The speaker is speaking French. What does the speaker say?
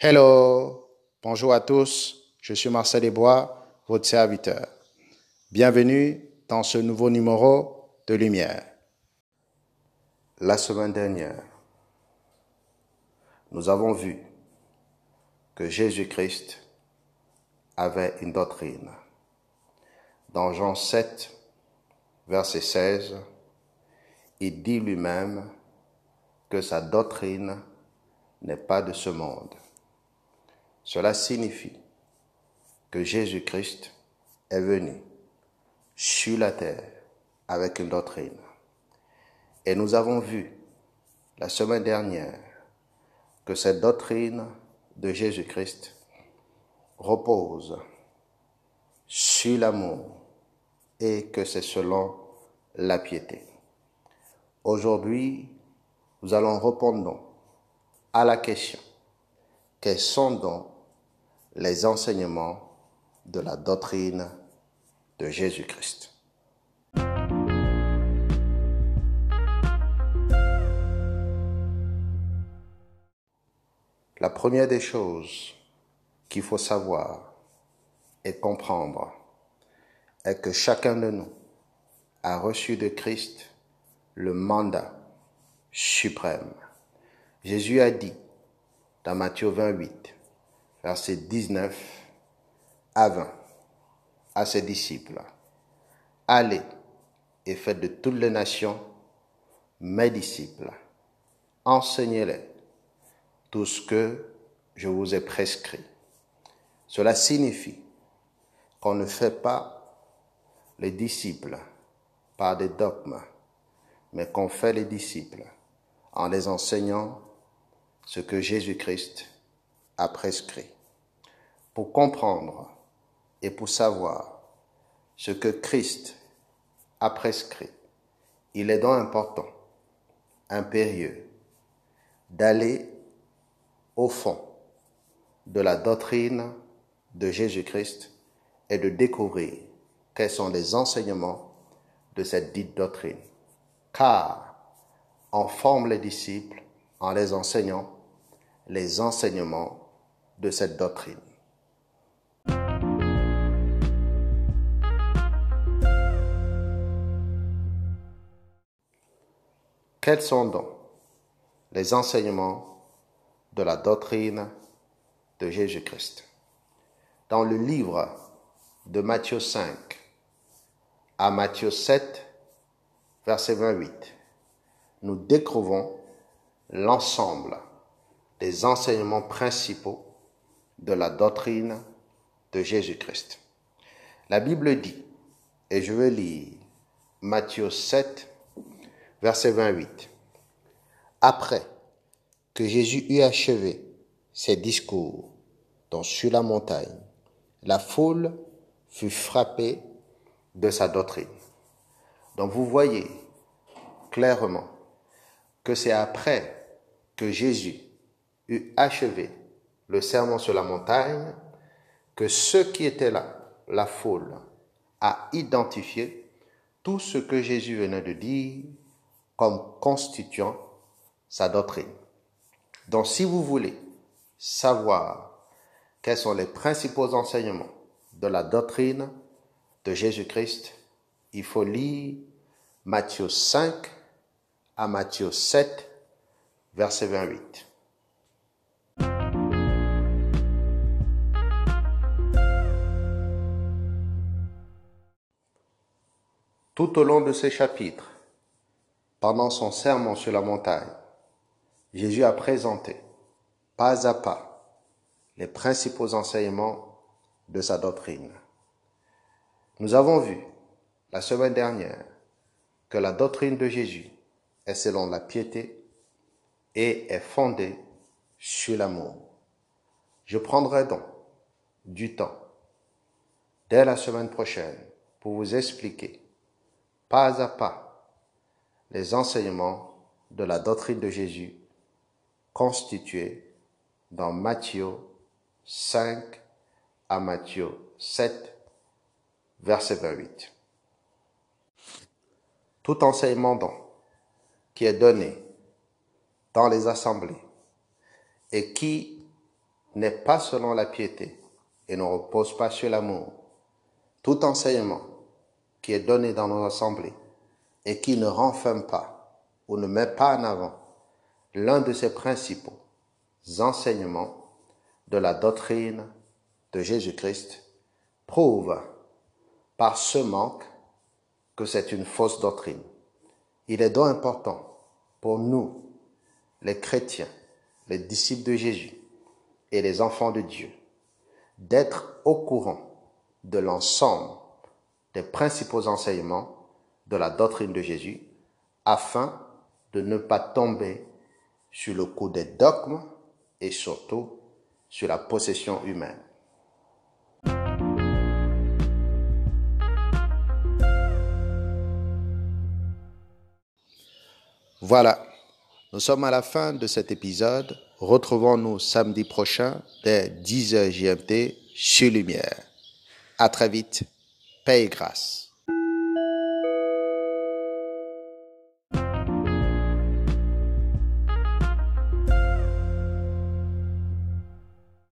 Hello, bonjour à tous, je suis Marcel Desbois, votre serviteur. Bienvenue dans ce nouveau numéro de Lumière. La semaine dernière, nous avons vu que Jésus-Christ avait une doctrine. Dans Jean 7, verset 16, il dit lui-même que sa doctrine n'est pas de ce monde. Cela signifie que Jésus-Christ est venu sur la terre avec une doctrine. Et nous avons vu la semaine dernière que cette doctrine de Jésus-Christ repose sur l'amour et que c'est selon la piété. Aujourd'hui, nous allons répondre à la question quels sont donc les enseignements de la doctrine de Jésus-Christ. La première des choses qu'il faut savoir et comprendre est que chacun de nous a reçu de Christ le mandat suprême. Jésus a dit dans Matthieu 28, verset 19 à 20, à ses disciples, Allez et faites de toutes les nations mes disciples. Enseignez-les tout ce que je vous ai prescrit. Cela signifie qu'on ne fait pas les disciples par des dogmes, mais qu'on fait les disciples en les enseignant ce que Jésus-Christ a prescrit. Pour comprendre et pour savoir ce que Christ a prescrit, il est donc important, impérieux, d'aller au fond de la doctrine de Jésus-Christ et de découvrir quels sont les enseignements de cette dite doctrine. Car on forme les disciples en les enseignant les enseignements de cette doctrine. Quels sont donc les enseignements de la doctrine de Jésus-Christ? Dans le livre de Matthieu 5 à Matthieu 7, verset 28, nous découvrons l'ensemble des enseignements principaux de la doctrine de Jésus-Christ. La Bible dit, et je vais lire Matthieu 7, verset 28. Après que Jésus eut achevé ses discours dans sur la montagne, la foule fut frappée de sa doctrine. Donc vous voyez clairement que c'est après que Jésus eut achevé le sermon sur la montagne que ceux qui étaient là, la foule, a identifié tout ce que Jésus venait de dire comme constituant sa doctrine. Donc si vous voulez savoir quels sont les principaux enseignements de la doctrine de Jésus-Christ, il faut lire Matthieu 5 à Matthieu 7, verset 28. Tout au long de ces chapitres, pendant son sermon sur la montagne, Jésus a présenté, pas à pas, les principaux enseignements de sa doctrine. Nous avons vu la semaine dernière que la doctrine de Jésus est selon la piété et est fondée sur l'amour. Je prendrai donc du temps dès la semaine prochaine pour vous expliquer pas à pas les enseignements de la doctrine de Jésus constitués dans Matthieu 5 à Matthieu 7, verset 28. Tout enseignement donc qui est donné dans les assemblées et qui n'est pas selon la piété et ne repose pas sur l'amour. Tout enseignement est donné dans nos assemblées et qui ne renferme pas ou ne met pas en avant l'un de ces principaux enseignements de la doctrine de Jésus-Christ prouve par ce manque que c'est une fausse doctrine. Il est donc important pour nous, les chrétiens, les disciples de Jésus et les enfants de Dieu, d'être au courant de l'ensemble principaux enseignements de la doctrine de Jésus afin de ne pas tomber sur le coup des dogmes et surtout sur la possession humaine. Voilà, nous sommes à la fin de cet épisode. Retrouvons-nous samedi prochain dès 10h GMT sur Lumière. À très vite. Paix et grâce.